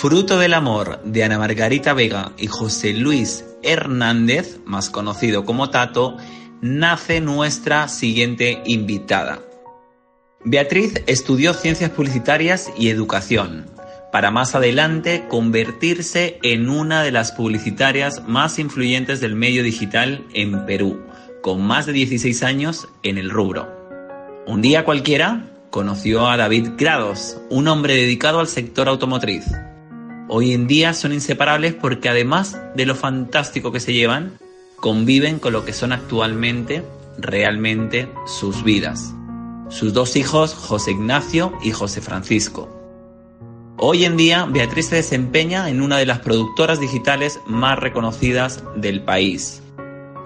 Fruto del amor de Ana Margarita Vega y José Luis Hernández, más conocido como Tato, nace nuestra siguiente invitada. Beatriz estudió ciencias publicitarias y educación, para más adelante convertirse en una de las publicitarias más influyentes del medio digital en Perú, con más de 16 años en el rubro. Un día cualquiera conoció a David Grados, un hombre dedicado al sector automotriz hoy en día son inseparables porque además de lo fantástico que se llevan, conviven con lo que son actualmente realmente sus vidas. Sus dos hijos, José Ignacio y José Francisco. Hoy en día, Beatriz se desempeña en una de las productoras digitales más reconocidas del país.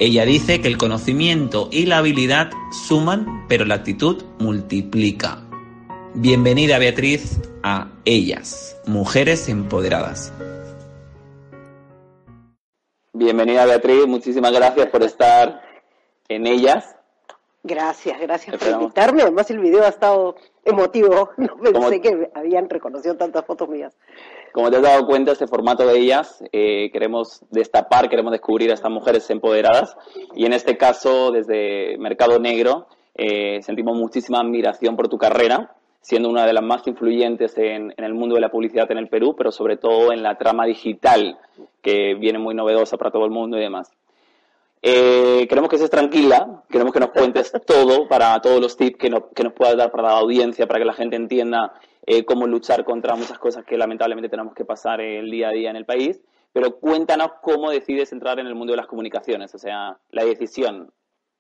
Ella dice que el conocimiento y la habilidad suman, pero la actitud multiplica. Bienvenida Beatriz a Ellas, Mujeres Empoderadas. Bienvenida Beatriz, muchísimas gracias por estar en Ellas. Gracias, gracias por invitarme. Además el video ha estado emotivo. No pensé que habían reconocido tantas fotos mías. Como te has dado cuenta, este formato de ellas eh, queremos destapar, queremos descubrir a estas mujeres empoderadas. Y en este caso, desde Mercado Negro, eh, sentimos muchísima admiración por tu carrera siendo una de las más influyentes en, el mundo de la publicidad en el Perú, pero sobre todo en la trama digital, que viene muy novedosa para todo el mundo y demás. Eh, queremos que estés tranquila, queremos que nos cuentes todo para todos los tips que, que nos puedas dar para la audiencia, para que la gente entienda eh, cómo luchar contra muchas cosas que lamentablemente tenemos que pasar el día a día en el país. Pero cuéntanos cómo decides entrar en el mundo de las comunicaciones, o sea, la decisión,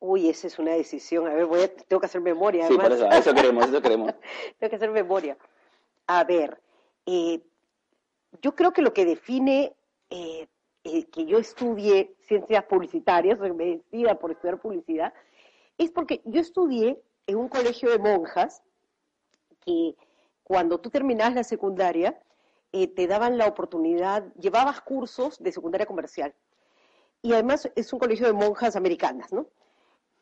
Uy, esa es una decisión. A ver, voy a, tengo que hacer memoria. Sí, por eso, eso queremos, eso queremos. tengo que hacer memoria. A ver, eh, yo creo que lo que define eh, eh, que yo estudie ciencias publicitarias, o me decida por estudiar publicidad, es porque yo estudié en un colegio de monjas que cuando tú terminabas la secundaria, te daban la oportunidad, llevabas cursos de secundaria comercial. Y además es un colegio de monjas americanas, ¿no?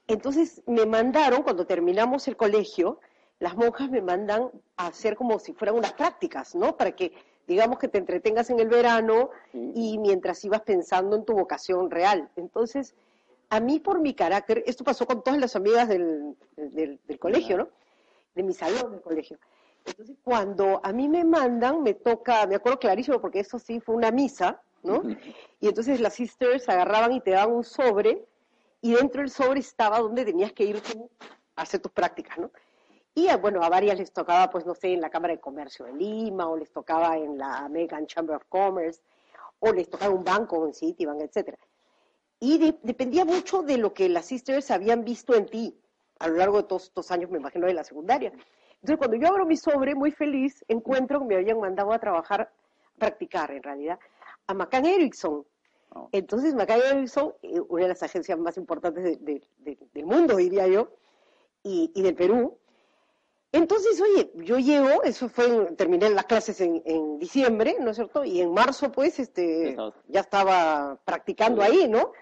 Entonces me mandaron, cuando terminamos el colegio, las monjas me mandan a hacer como si fueran unas prácticas, ¿no? Para que, digamos, que te entretengas en el verano y mientras ibas pensando en tu vocación real. Entonces, a mí por mi carácter, esto pasó con todas las amigas del, colegio, ¿no? De mi salón del colegio. Entonces, cuando a mí me mandan, me toca, me acuerdo clarísimo, porque eso sí fue una misa, ¿no? Y entonces las sisters agarraban y te daban un sobre y dentro del sobre estaba donde tenías que ir a hacer tus prácticas, ¿no? Y ah, bueno, a varias les tocaba, pues no sé, en la Cámara de Comercio de Lima, o les tocaba en la American Chamber of Commerce, o les tocaba un banco en Citibank, etcétera. Y dependía mucho de lo que las sisters habían visto en ti a lo largo de todos estos años, me imagino, de la secundaria. Entonces, cuando yo abro mi sobre, muy feliz, encuentro que me habían mandado a trabajar, a practicar en realidad, a McCann Erickson, entonces, Mackay Erickson, eh, una de las agencias más importantes del mundo, diría yo, y, del Perú. Entonces, oye, yo llego, eso fue, terminé las clases en, diciembre, ¿no es cierto? Y en marzo, pues, este, ya estaba practicando ahí, ¿no?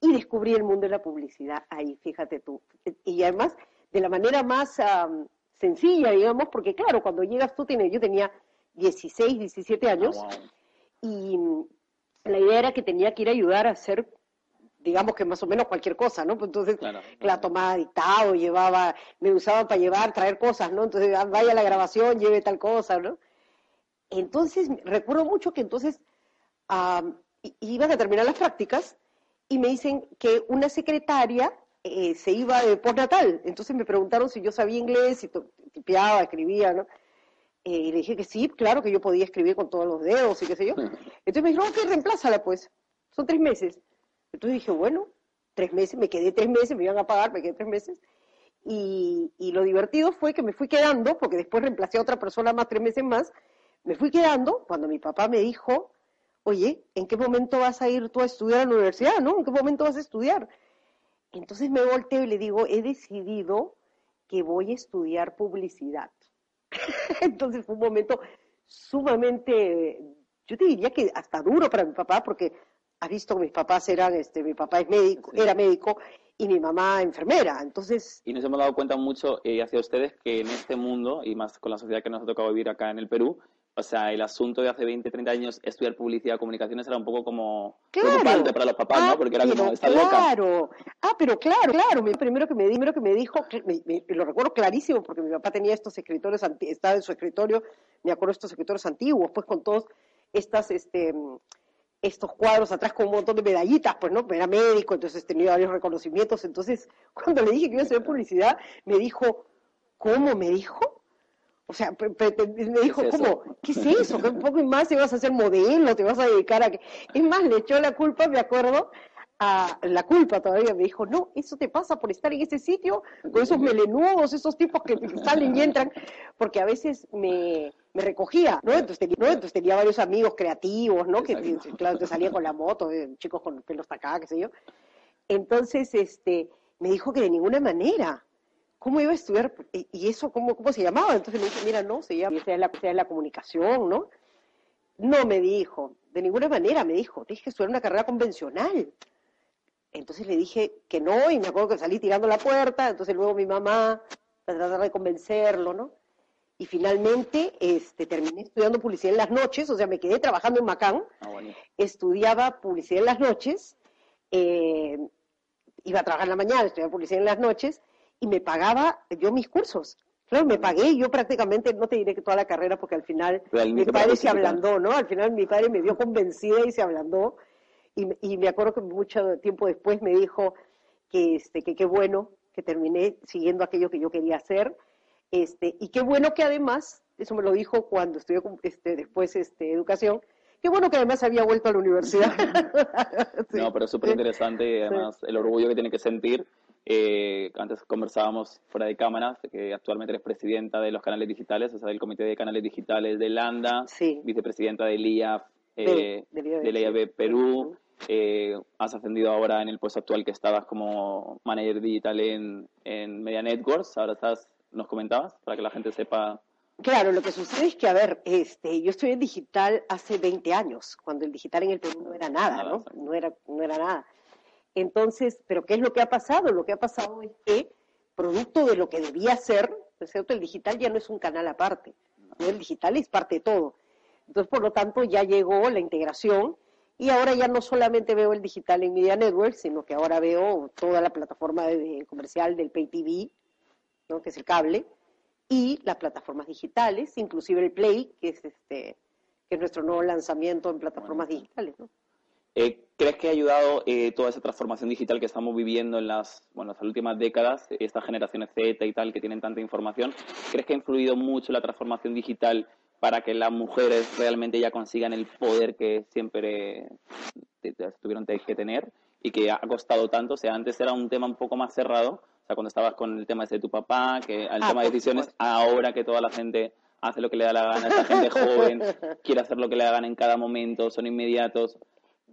Y descubrí el mundo de la publicidad ahí, fíjate tú. Y además, de la manera más sencilla, digamos, porque claro, cuando llegas tú, tienes, yo tenía 16, 17 años, ah, y la idea era que tenía que ir a ayudar a hacer digamos que más o menos cualquier cosa, ¿no? Pues entonces la tomaba dictado, llevaba, me usaba para llevar, traer cosas, ¿no? Entonces ah, vaya a la grabación, lleve tal cosa, ¿no? Entonces, recuerdo mucho que entonces iban a terminar las prácticas y me dicen que una secretaria eh, se iba de postnatal. Entonces me preguntaron si yo sabía inglés, si tipeaba, escribía, ¿no? Eh, y le dije que sí, claro que yo podía escribir con todos los dedos y qué sé yo. Entonces me dijeron, ok, reemplázala pues. Son tres meses. Entonces dije, bueno, tres meses, me quedé tres meses, me iban a pagar, me quedé tres meses. Y, y lo divertido fue que me fui quedando, porque después reemplacé a otra persona más tres meses más, me fui quedando cuando mi papá me dijo, oye, ¿en qué momento vas a ir tú a estudiar a la universidad, no? ¿En qué momento vas a estudiar? Entonces me volteo y le digo, he decidido que voy a estudiar publicidad. Entonces fue un momento sumamente, yo te diría que hasta duro para mi papá, porque has visto que mis papás eran, este, mi papá es médico, era médico y mi mamá enfermera, entonces... Y nos hemos dado cuenta mucho eh, hacia ustedes que en este mundo, y más con la sociedad que nos ha tocado vivir acá en el Perú, o sea, el asunto de hace 20, 30 años estudiar publicidad, comunicaciones era un poco como preocupante para los papás, ¿no? Porque era como esta claro. Ah, pero claro, claro. Primero que me, primero que me dijo, me, lo recuerdo clarísimo porque mi papá tenía estos escritores, estaba en su escritorio, me acuerdo estos escritores antiguos, pues con todos estas, este, estos cuadros atrás con un montón de medallitas, pues no, era médico, entonces tenía varios reconocimientos. Entonces, cuando le dije que iba a hacer publicidad, me dijo, ¿cómo me dijo? O sea, me dijo, ¿cómo? ¿Qué es eso? Que un poco más te vas a hacer modelo, te vas a dedicar a que... Es más, le echó la culpa, me acuerdo, a la culpa todavía. Me dijo, no, eso te pasa por estar en ese sitio con esos melenudos, esos tipos que salen y entran, porque a veces me, me recogía, ¿no? Entonces, tenía, ¿no? Entonces tenía varios amigos creativos, ¿no? Que, claro, te salía con la moto, eh, chicos con pelos acá, qué sé yo. Entonces, este, me dijo que de ninguna manera, ¿cómo iba a estudiar? ¿Y eso cómo, cómo se llamaba? Entonces me dije, mira, no, se llama, esa es la, esa es la comunicación, ¿no? No me dijo, de ninguna manera me dijo, tienes que estudiar una carrera convencional. Entonces le dije que no, y me acuerdo que salí tirando la puerta, entonces luego mi mamá, para tratar de convencerlo, ¿no? Y finalmente este, terminé estudiando publicidad en las noches, o sea, me quedé trabajando en Macán, ah, estudiaba publicidad en las noches, eh, iba a trabajar en la mañana, estudiaba publicidad en las noches, y me pagaba yo mis cursos. Claro, me pagué, yo prácticamente, no te diré que toda la carrera, porque al final mi padre se ablandó, ¿no? Al final mi padre me dio convencida y se ablandó. Y, y me acuerdo que mucho tiempo después me dijo que este que qué bueno que terminé siguiendo aquello que yo quería hacer. Este, y qué bueno que además, eso me lo dijo cuando estudió este, después este, educación, qué bueno que además había vuelto a la universidad. No, pero es súper interesante y además el orgullo que tiene que sentir eh, antes conversábamos fuera de cámaras, que actualmente eres presidenta de los canales digitales, o sea, del Comité de Canales Digitales de LANDA, vicepresidenta del IAF, eh, de, IAB Perú. Eh, has ascendido ahora en el puesto actual que estabas como manager digital en, en Media Networks. Ahora estás, nos comentabas, para que la gente sepa. Claro, lo que sucede es que, a ver, este, yo estoy en digital hace 20 años, cuando el digital en el Perú no era nada, ¿no? No era, no era nada. Entonces, ¿pero qué es lo que ha pasado? Lo que ha pasado es que, producto de lo que debía ser, ¿no cierto? El digital ya no es un canal aparte, el digital es parte de todo. Entonces, por lo tanto, ya llegó la integración y ahora ya no solamente veo el digital en Media Network, sino que ahora veo toda la plataforma de, comercial del Pay TV, ¿no? que es el cable, y las plataformas digitales, inclusive el Play, que es este que es nuestro nuevo lanzamiento en plataformas digitales, ¿no? Eh, ¿Crees que ha ayudado eh, toda esa transformación digital que estamos viviendo en las, bueno, las últimas décadas, estas generaciones Z y tal, que tienen tanta información? ¿Crees que ha influido mucho la transformación digital para que las mujeres realmente ya consigan el poder que siempre tuvieron que tener y que ha costado tanto? O sea, antes era un tema un poco más cerrado, o sea, cuando estabas con el tema de tu papá, que el ah, tema de decisiones, ahora que toda la gente hace lo que le da la gana, esta gente joven quiere hacer lo que le hagan en cada momento, son inmediatos.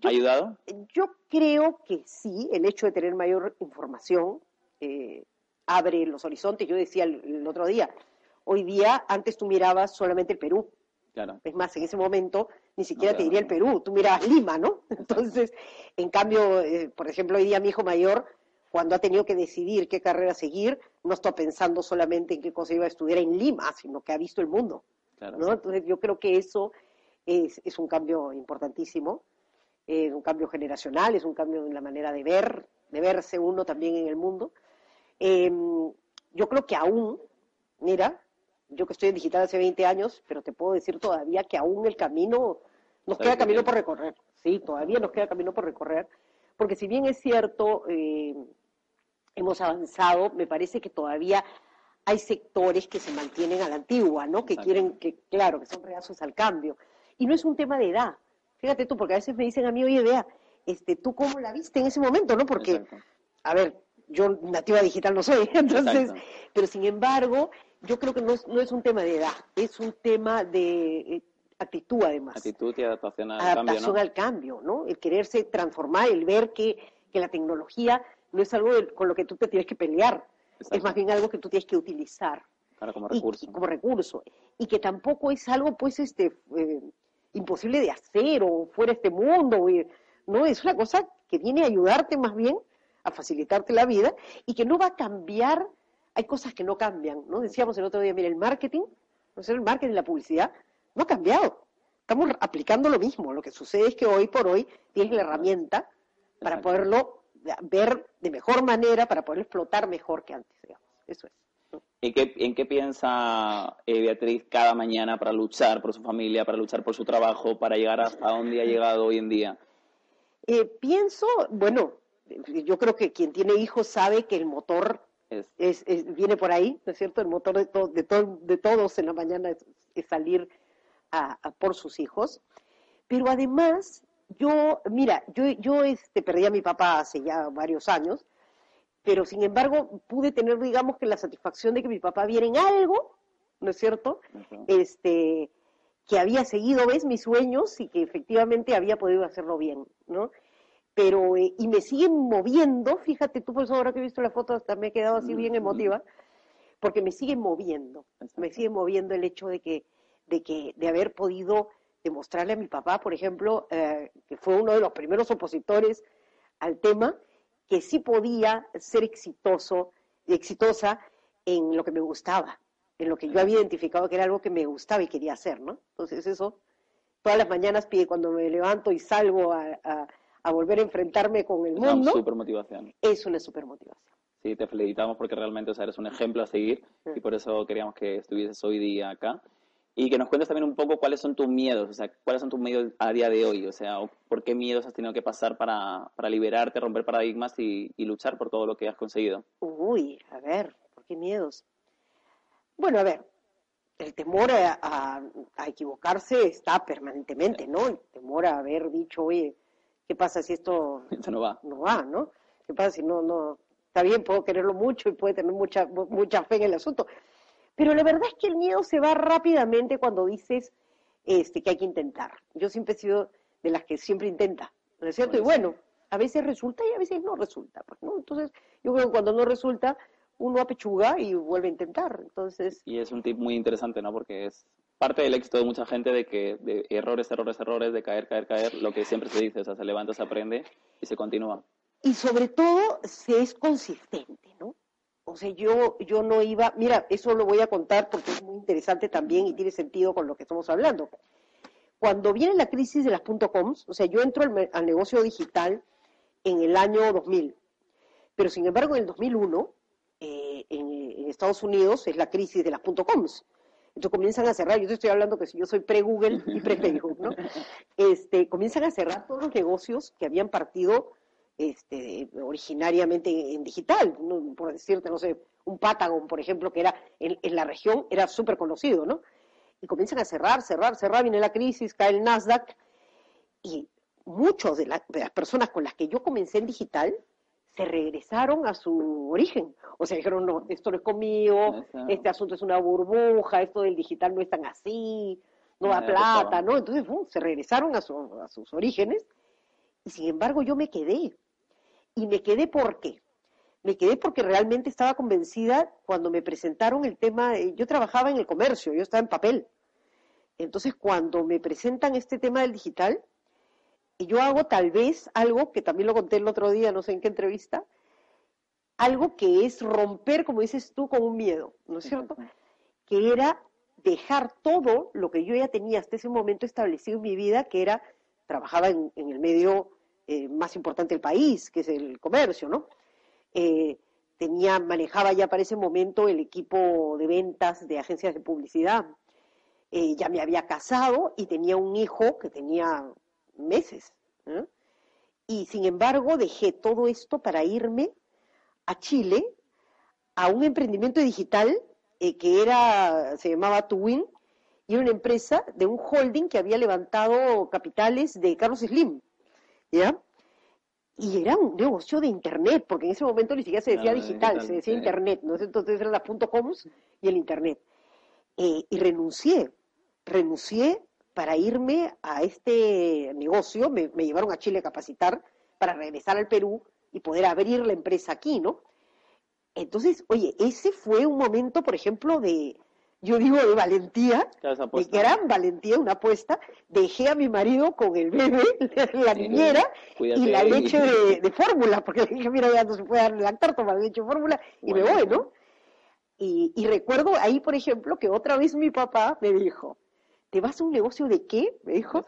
¿Ha ayudado? Yo creo que sí, el hecho de tener mayor información eh, abre los horizontes. Yo decía el, otro día, hoy día antes tú mirabas solamente el Perú. Claro. Es más, en ese momento ni siquiera te diría el Perú, tú mirabas Lima, ¿no? Entonces, en cambio, eh, por ejemplo, hoy día mi hijo mayor, cuando ha tenido que decidir qué carrera seguir, no está pensando solamente en qué cosa iba a estudiar en Lima, sino que ha visto el mundo. ¿no? Entonces, yo creo que eso es, es un cambio importantísimo es un cambio generacional, es un cambio en la manera de ver, de verse uno también en el mundo. Em, yo creo que aún, mira, yo que estoy en digital hace 20 años, pero te puedo decir todavía que aún el camino, nos queda camino por recorrer, sí, todavía nos queda camino por recorrer, porque si bien es cierto, eh, hemos avanzado, me parece que todavía hay sectores que se mantienen a la antigua, ¿no? Que quieren, que claro, que son reacios al cambio. Y no es un tema de edad, Fíjate tú, porque a veces me dicen a mí, oye, vea, este, ¿tú cómo la viste en ese momento, no? Porque, a ver, yo nativa digital no soy, entonces, pero sin embargo, yo creo que no es, no es un tema de edad, es un tema de eh, actitud además. Actitud y adaptación al adaptación cambio, ¿no? al cambio, ¿no? El quererse transformar, el ver que, que la tecnología no es algo con lo que tú te tienes que pelear, Exacto. es más bien algo que tú tienes que utilizar Claro, como y- recurso. y como recurso y que tampoco es algo pues este eh, imposible de hacer o fuera de este mundo no es una cosa que viene a ayudarte más bien a facilitarte la vida y que no va a cambiar. Hay cosas que no cambian no decíamos el otro día mira el marketing no sé el marketing la publicidad no ha cambiado. Estamos aplicando lo mismo. Lo que sucede es que hoy por hoy tienes la herramienta para poderlo ver de mejor manera para poder explotar mejor que antes digamos. Eso es ¿En qué, en qué piensa eh, Beatriz cada mañana para luchar por su familia, para luchar por su trabajo, para llegar hasta donde ha llegado hoy en día? Eh, pienso, bueno, yo creo que quien tiene hijos sabe que el motor Es, es, es- viene por ahí, ¿no es cierto? El motor de, to- de, to- de todos en la mañana es, salir a, a por sus hijos. Pero además, yo, mira, yo, yo este, perdí a mi papá hace ya varios años, pero sin embargo pude tener, digamos, que la satisfacción de que mi papá viera en algo, ¿no es cierto? Este, que había seguido, ves, mis sueños y que efectivamente había podido hacerlo bien, ¿no? Pero, eh, y me siguen moviendo, fíjate tú, por eso ahora que he visto la foto hasta me he quedado así bien emotiva, porque me siguen moviendo, me sigue moviendo el hecho de que, de que, de haber podido demostrarle a mi papá, por ejemplo, eh, que fue uno de los primeros opositores al tema, que sí podía ser exitoso, exitosa en lo que me gustaba, en lo que yo había identificado que era algo que me gustaba y quería hacer, ¿no? Entonces eso, todas las mañanas pide cuando me levanto y salgo a, a- a volver a enfrentarme con el Es una mundo, super motivación. es una super motivación. Sí, te felicitamos porque realmente o sea, eres un ejemplo a seguir y por eso queríamos que estuvieses hoy día acá. Y que nos cuentes también un poco cuáles son tus miedos, o sea, cuáles son tus miedos a día de hoy, o sea, por qué miedos has tenido que pasar para, para liberarte, romper paradigmas y, y luchar por todo lo que has conseguido. Uy, a ver, ¿por qué miedos? Bueno, a ver, el temor a, a- a equivocarse está permanentemente, ¿no? El temor a haber dicho, oye, ¿qué pasa si esto Eso no va. no va, ¿no? ¿Qué pasa si no, no, está bien, puedo quererlo mucho y puede tener mucha, mu- mucha fe en el asunto. Pero la verdad es que el miedo se va rápidamente cuando dices este, que hay que intentar. Yo siempre he sido de las que siempre intenta, ¿no es cierto? Y bueno, a veces resulta y a veces no resulta, pues, ¿no? Entonces, yo creo que cuando no resulta, uno apechuga y vuelve a intentar. Entonces, Y es un tip muy interesante, ¿no? Porque es parte del éxito de mucha gente de que de errores, errores, errores, de caer, caer, caer, lo que siempre se dice, o sea, se levanta, se aprende y se continúa. y sobre todo se es consistente, ¿no? O sea, yo, yo no iba, mira, eso lo voy a contar porque es muy interesante también y tiene sentido con lo que estamos hablando. Cuando viene la crisis de las .coms, o sea, yo entro al, negocio digital en el año 2000, pero sin embargo en el 2001, eh, en, en Estados Unidos es la crisis de las .coms. Entonces comienzan a cerrar, yo te estoy hablando que si yo soy pre-Google y pre-Facebook, ¿no? Este, comienzan a cerrar todos los negocios que habían partido este, originariamente en digital, ¿no? por decirte, no sé, un Patagon, por ejemplo, que era en, en la región, era súper conocido, ¿no? Y comienzan a cerrar, cerrar, cerrar, viene la crisis, cae el Nasdaq, y muchos de, la- de las personas con las que yo comencé en digital se regresaron a su origen. O sea, dijeron, no, esto no es conmigo, Eso. este asunto es una burbuja, esto del digital no es tan así, no da plata. ¿no? Entonces, ¡fum! se regresaron a, su- a sus orígenes y sin embargo yo me quedé. Y me quedé ¿por qué? Me quedé porque realmente estaba convencida cuando me presentaron el tema, yo trabajaba en el comercio, yo estaba en papel. Entonces cuando me presentan este tema del digital, y yo hago tal vez algo que también lo conté el otro día, no sé en qué entrevista, algo que es romper, como dices tú, con un miedo, ¿no es cierto? Que era dejar todo lo que yo ya tenía hasta ese momento establecido en mi vida, que era, trabajaba en, en el medio eh, más importante del país, que es el comercio, ¿no? Eh, tenía, manejaba ya para ese momento el equipo de ventas de agencias de publicidad. Eh, ya me había casado y tenía un hijo que tenía meses. Y sin embargo dejé todo esto para irme a Chile a un emprendimiento digital que era, se llamaba Tuwin, y era una empresa de un holding que había levantado capitales de Carlos Slim, ¿ya? y era un negocio de internet, porque en ese momento ni siquiera se decía digital, digital, se decía sí. internet, ¿no? Entonces eran las punto coms y el internet. Eh, y renuncié, renuncié para irme a este negocio, me, me llevaron a Chile a capacitar para regresar al Perú y poder abrir la empresa aquí, ¿no? Entonces, oye, ese fue un momento, por ejemplo, de, yo digo, de valentía, de gran valentía, una apuesta. Dejé a mi marido con el bebé, la niñera, cuídate y la leche de, de fórmula, porque dije, mira, ya no se puede dar lactar, toma leche de fórmula, y me voy. ¿no? Y, y recuerdo ahí, por ejemplo, que otra vez mi papá me dijo, ¿te vas a un negocio de qué? Me dijo,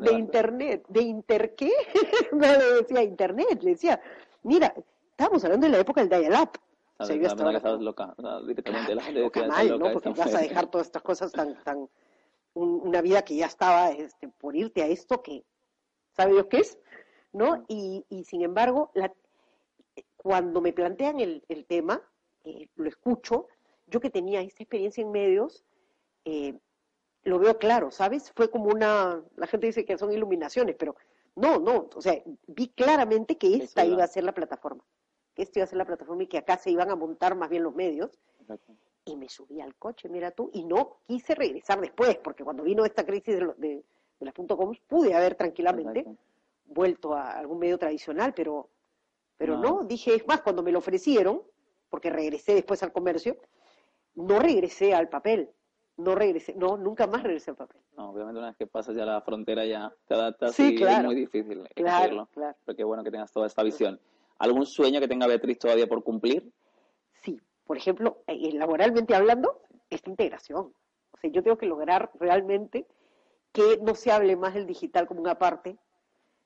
de internet, de inter qué? le decía internet, le decía, mira, estábamos hablando de la época del dial-up. Sabes, yo la loca. O sea, directamente la gente loca mal, "Está ¿no? loca Porque vas a mujer". dejar todas estas cosas tan, tan, un- una vida que ya estaba este, por irte a esto que, ¿sabe Dios qué es? ¿No? Y, y sin embargo, la- cuando me plantean el, el tema, eh, lo escucho, yo que tenía esta experiencia en medios, eh, lo veo claro, ¿sabes? Fue como una, la gente dice que son iluminaciones, pero no, no, o sea, vi claramente que esta iba a ser la plataforma, que esta iba a ser la plataforma y que acá se iban a montar más bien los medios, Exacto. y me subí al coche, mira tú, y no quise regresar después, porque cuando vino esta crisis de, de, de las punto .com pude haber tranquilamente Exacto. vuelto a algún medio tradicional, pero, pero No. no. dije, es más, cuando me lo ofrecieron, porque regresé después al comercio, no regresé al papel, no regresé, no, nunca más regresé al papel. No, obviamente una vez que pasas ya la frontera ya te adaptas Sí, y claro. es muy difícil Claro, claro. Pero qué bueno que tengas toda esta visión. ¿Algún sueño que tenga Beatriz todavía por cumplir? Sí, por ejemplo, eh, laboralmente hablando, esta integración. O sea, yo tengo que lograr realmente que no se hable más del digital como una parte.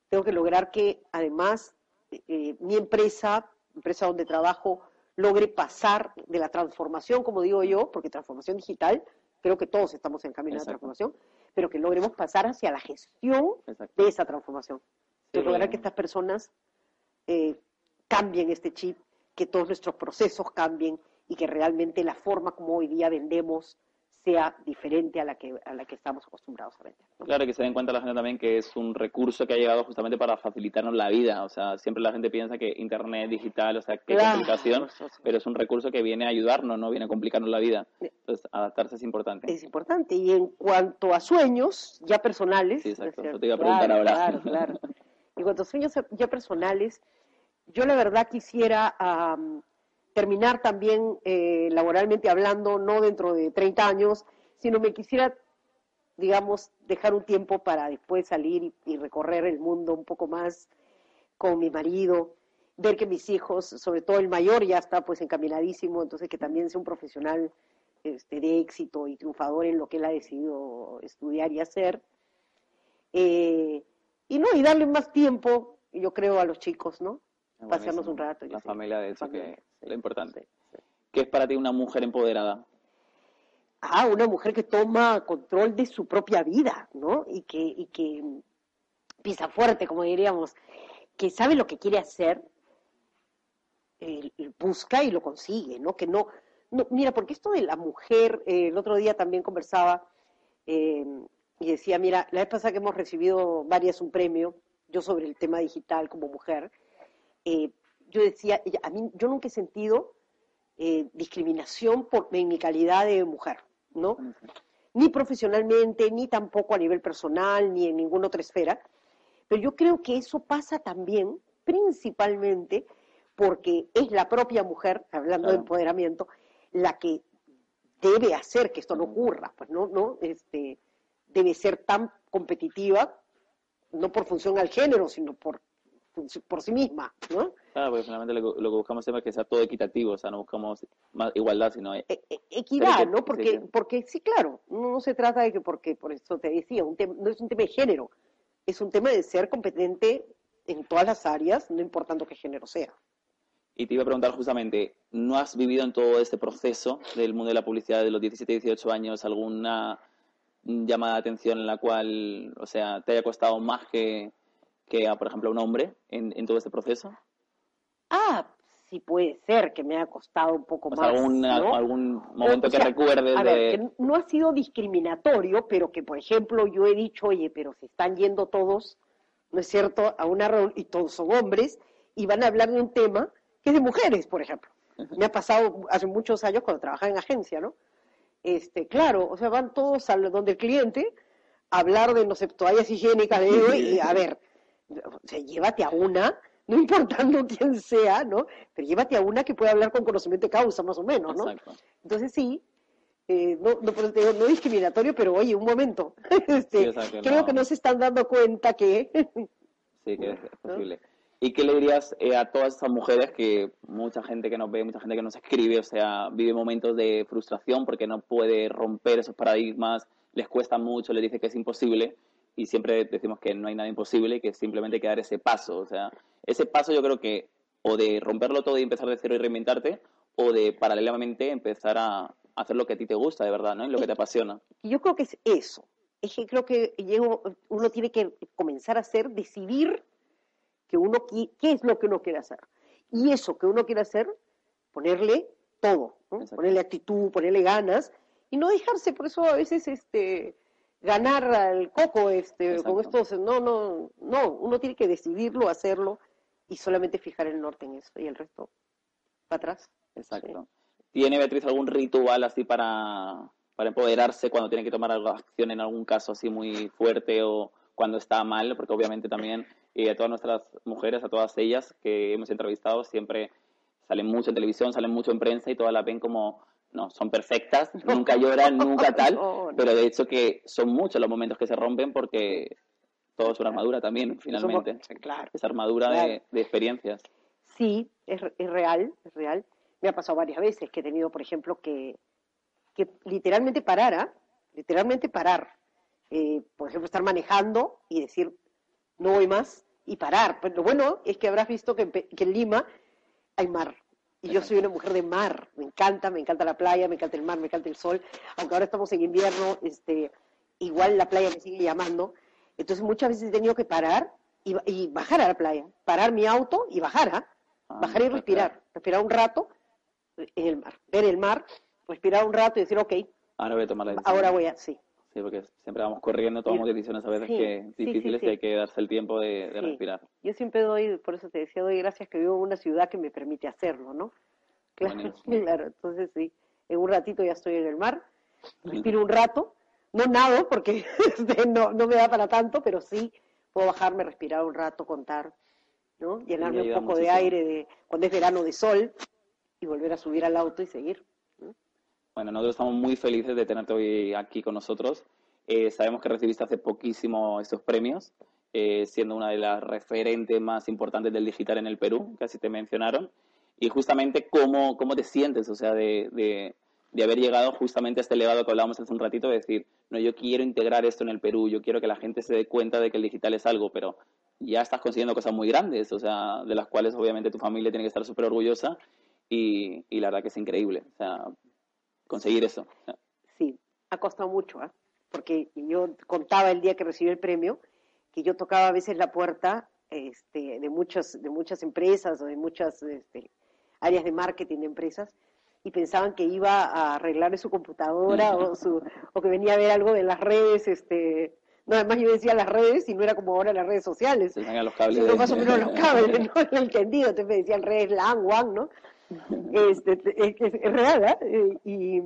Tengo que lograr que además eh, mi empresa, empresa donde trabajo, logre pasar de la transformación, como digo yo, porque transformación digital, creo que todos estamos en camino de Exacto. transformación, pero que logremos pasar hacia la gestión Exacto. de esa transformación. Sí, de lograr que estas personas eh, cambien este chip, que todos nuestros procesos cambien y que realmente la forma como hoy día vendemos sea diferente a la que, a la que estamos acostumbrados a vender. ¿no? Claro, que se den cuenta la gente también que es un recurso que ha llegado justamente para facilitarnos la vida. O sea, siempre la gente piensa que Internet, digital, o sea, qué Claro, complicación, sí. pero es un recurso que viene a ayudarnos, no viene a complicarnos la vida. Entonces, adaptarse es importante. Es importante. Y en cuanto a sueños ya personales. Sí, exacto, ¿no es eso te iba a preguntar ahora. Claro, claro. En cuanto a sueños ya personales, yo la verdad quisiera terminar también eh, laboralmente hablando, no dentro de 30 años, sino me quisiera, digamos, dejar un tiempo para después salir y, y recorrer el mundo un poco más con mi marido, ver que mis hijos, sobre todo el mayor, ya está pues encaminadísimo, entonces que también sea un profesional este, de éxito y triunfador en lo que él ha decidido estudiar y hacer. Eh, y no, y darle más tiempo, yo creo, a los chicos, ¿no? Buenísimo. un rato. La familia, de Familia, que sí, lo importante. sí, sí. ¿Qué es para ti una mujer empoderada? Ah, una mujer que toma control de su propia vida, ¿no? Y que, y que pisa fuerte, como diríamos, que sabe lo que quiere hacer, eh, busca y lo consigue, ¿no? Que no, no, mira, porque esto de la mujer, eh, el otro día también conversaba eh, y decía, mira, la vez pasada que hemos recibido varias un premio, yo sobre el tema digital como mujer, eh, yo decía, a mí, yo nunca he sentido eh, discriminación por, en mi calidad de mujer, ¿no? Ni profesionalmente, ni tampoco a nivel personal, ni en ninguna otra esfera. Pero yo creo que eso pasa también, principalmente, porque es la propia mujer, hablando de empoderamiento, la que debe hacer que esto no ocurra, pues no, no, este, debe ser tan competitiva, no por función al género, sino por, por sí misma, ¿no? Claro, porque finalmente lo, que- lo que buscamos siempre es que sea todo equitativo, o sea, no buscamos más igualdad, sino e- e- equidad, que- ¿no? Porque, sí. porque sí, claro, no, no se trata de que, porque, por eso te decía, un no es un tema de género, es un tema de ser competente en todas las áreas, no importando qué género sea. Y te iba a preguntar justamente, ¿no has vivido en todo este proceso del mundo de la publicidad de los 17, 18 años alguna llamada de atención en la cual, o sea, te haya costado más que, que a, por ejemplo, a un hombre en, en todo este proceso? Ah, sí puede ser que me haya costado un poco O sea, más. algún, ¿no? algún momento O que sea, recuerdes A ver, de... que no ha sido discriminatorio, pero que, por ejemplo, yo he dicho, oye, pero se están yendo todos ¿no es cierto?, a una reunión, y todos son hombres, y van a hablar de un tema que es de mujeres, por ejemplo. Me ha pasado hace muchos años cuando trabajaba en agencia, ¿no? Este, claro, o sea, van todos a donde el cliente a hablar de, no sé, toallas higiénicas de y a ver, o sea, llévate a una, no importando quién sea, ¿no? Pero llévate a una que pueda hablar con conocimiento de causa, más o menos, ¿no? Entonces sí, eh, no, no, no, discriminatorio, pero oye, un momento, este, creo que no se están dando cuenta que... sí, que es posible. ¿Y qué le dirías eh, a todas esas mujeres que mucha gente que nos ve, mucha gente que nos escribe, o sea, vive momentos de frustración porque no puede romper esos paradigmas, les cuesta mucho, les dice que es imposible y siempre decimos que no hay nada imposible y que simplemente hay que dar ese paso. O sea, ese paso yo creo que o de romperlo todo y empezar de cero y reinventarte o de paralelamente empezar a hacer lo que a ti te gusta de verdad, ¿no? Y lo que te apasiona. Yo creo que es eso. Es que creo que uno tiene que comenzar a hacer, decidir que uno, qué es lo que uno quiere hacer. Y eso que uno quiere hacer, ponerle todo, ponerle actitud, ponerle ganas y no dejarse, por eso a veces este ganar al coco este con estos, no, no, no, uno tiene que decidirlo, hacerlo y solamente fijar el norte en eso y el resto para atrás. Exacto. ¿Tiene Beatriz algún ritual así para, para empoderarse cuando tiene que tomar acción en algún caso así muy fuerte o cuando está mal? Porque obviamente también y a todas nuestras mujeres, a todas ellas que hemos entrevistado, siempre salen mucho en televisión, salen mucho en prensa y todas las ven como, no, son perfectas, nunca lloran, nunca tal, pero de hecho que son muchos los momentos que se rompen porque todo es una armadura también, finalmente. claro. Esa armadura de, experiencias. Sí, es, es real, es real. Me ha pasado varias veces que he tenido, por ejemplo, que, que literalmente parar, ¿ah? literalmente parar. Eh, por ejemplo, estar manejando y decir, no voy más y parar. Pero lo bueno es que habrás visto que en, Lima hay mar. Y yo soy una mujer de mar, me encanta, me encanta la playa, me encanta el mar, me encanta el sol. Aunque ahora estamos en invierno, este, igual la playa me sigue llamando. Entonces muchas veces he tenido que parar y, bajar a la playa, parar mi auto y bajar, ¿ah? Ah, bajar y respirar, respirar un rato en el mar, ver el mar, respirar un rato y decir, ok, ahora voy a tomar la Ahora voy a, sí, Sí, porque siempre vamos corriendo, tomamos decisiones a veces que difíciles y hay que darse el tiempo de, respirar. Yo siempre doy, por eso te decía, doy gracias que vivo en una ciudad que me permite hacerlo, ¿no? Claro, claro, entonces sí, en un ratito ya estoy en el mar, respiro un rato, no nado porque este, no, no me da para tanto, pero sí puedo bajarme, respirar un rato, contar, ¿no? Llenarme un poco de aire de cuando es verano de sol y volver a subir al auto y seguir. Bueno, nosotros estamos muy felices de tenerte hoy aquí con nosotros. Eh, sabemos que recibiste hace poquísimo estos premios, eh, siendo una de las referentes más importantes del digital en el Perú, casi te mencionaron. Y justamente, ¿cómo, cómo te sientes? O sea, de, de, de, haber llegado justamente a este legado que hablábamos hace un ratito, de decir, no, yo quiero integrar esto en el Perú, yo quiero que la gente se dé cuenta de que el digital es algo, pero ya estás consiguiendo cosas muy grandes, o sea, de las cuales obviamente tu familia tiene que estar súper orgullosa y, y la verdad que es increíble. O sea, conseguir eso. Sí, ha costado mucho, ¿eh? porque yo contaba el día que recibí el premio que yo tocaba a veces la puerta este, de, muchas, de muchas empresas o de muchas este, áreas de marketing de empresas y pensaban que iba a arreglar su computadora o, su, o que venía a ver algo de las redes, este, no, además yo decía las redes y no era como ahora las redes sociales. Se los cables. No, más o menos los cables, no lo entendido, entonces me decían redes LAN, WAN, ¿no? Este, es, real, ¿eh? Y,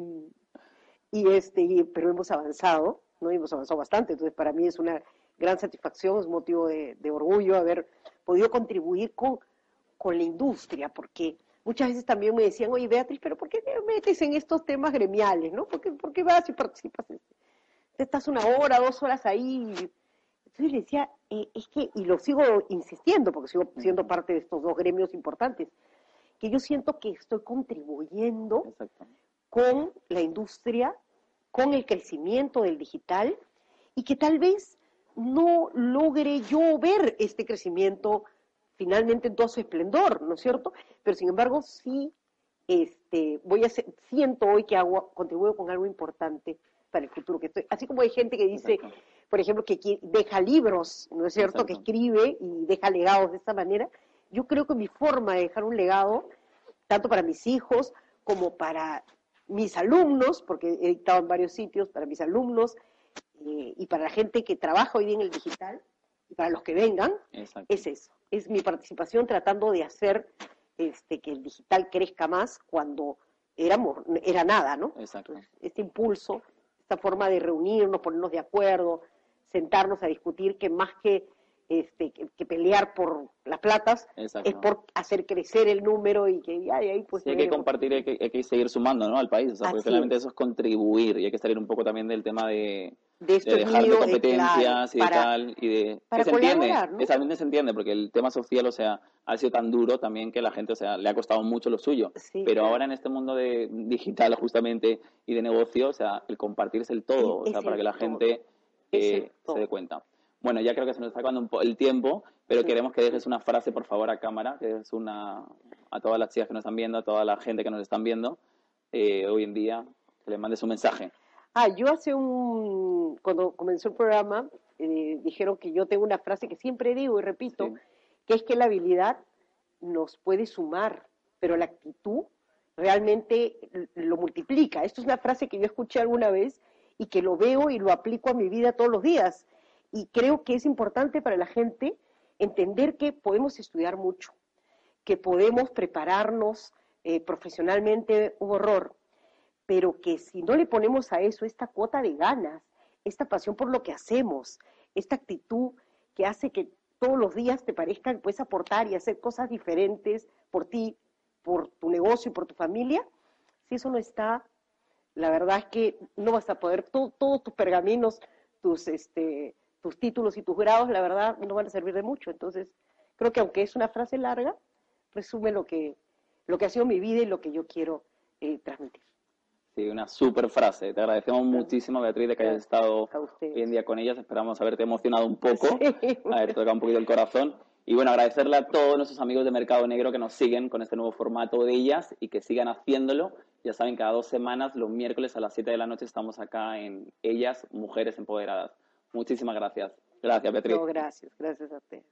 y este, pero hemos avanzado, ¿no? Hemos avanzado bastante, entonces para mí es una gran satisfacción, es motivo de, orgullo haber podido contribuir con, con la industria, porque muchas veces también me decían, oye Beatriz, pero ¿por qué te metes en estos temas gremiales, no? ¿Por qué, vas y participas? Estás una hora, dos horas ahí. Entonces le decía, eh, es que, y lo sigo insistiendo, porque sigo siendo parte de estos dos gremios importantes, que yo siento que estoy contribuyendo con la industria, con el crecimiento del digital y que tal vez no logre yo ver este crecimiento finalmente en todo su esplendor, ¿no es cierto? Pero sin embargo sí este, voy a siento hoy que hago, contribuyo con algo importante para el futuro que estoy. Así como hay gente que dice, por ejemplo, que deja libros, ¿no es cierto? Que escribe y deja legados de esta manera yo creo que mi forma de dejar un legado, tanto para mis hijos como para mis alumnos, porque he estado en varios sitios, para mis alumnos eh, y para la gente que trabaja hoy día en el digital, y para los que vengan, Exacto. es eso. Es mi participación tratando de hacer este, que el digital crezca más cuando éramos, era nada, ¿no? Exacto. Este impulso, esta forma de reunirnos, ponernos de acuerdo, sentarnos a discutir, que más que, este, que, que pelear por las platas, Exacto. es por hacer crecer el número y que ya de ahí pues Sí, hay que compartir hay que, hay que seguir sumando ¿no? al país. O sea, porque finalmente es. eso es contribuir y hay que salir un poco también del tema de, de esto de es dejar de competencias claro, y de para- tal y de para que se entiende ¿no? exactamente se entiende porque el tema social o sea ha sido tan duro también que la gente o sea le ha costado mucho lo suyo Sí, pero claro. ahora en este mundo de digital justamente y de negocio o sea el compartirse el todo o Es sea para que la todo. gente Es eh, se dé cuenta bueno ya creo que se nos está acabando un po- el tiempo pero Sí. queremos que dejes una frase por favor a cámara que es una a todas las chicas que nos están viendo a toda la gente que nos están viendo eh, hoy en día que les mandes un mensaje Ah, yo hace un, cuando comenzó el programa, eh, dijeron que yo tengo una frase que siempre digo y repito, Sí. que es que la habilidad nos puede sumar, pero la actitud realmente lo multiplica. Esto es una frase que yo escuché alguna vez y que lo veo y lo aplico a mi vida todos los días. Y creo que es importante para la gente entender que podemos estudiar mucho, que podemos prepararnos eh, profesionalmente un horror, pero que si no le ponemos a eso esta cuota de ganas, esta pasión por lo que hacemos, esta actitud que hace que todos los días te parezca que puedes aportar y hacer cosas diferentes por ti, por tu negocio y por tu familia, si eso no está, la verdad es que no vas a poder, to- todos tus pergaminos, tus, este, tus títulos y tus grados, la verdad, no van a servir de mucho. Entonces, creo que aunque es una frase larga, resume lo que, lo que ha sido mi vida y lo que yo quiero eh, transmitir. Sí, una super frase. Te agradecemos muchísimo, Beatriz, de que hayas estado hoy en día con ellas. Esperamos haberte emocionado un poco, Sí. haber tocado un poquito el corazón. Y bueno, agradecerle a todos nuestros amigos de Mercado Negro que nos siguen con este nuevo formato de ellas y que sigan haciéndolo. Ya saben, cada dos semanas, los miércoles a las 7 de la noche, estamos acá en Ellas, Mujeres Empoderadas. Muchísimas gracias. Gracias, Beatriz. No, gracias, gracias a ustedes.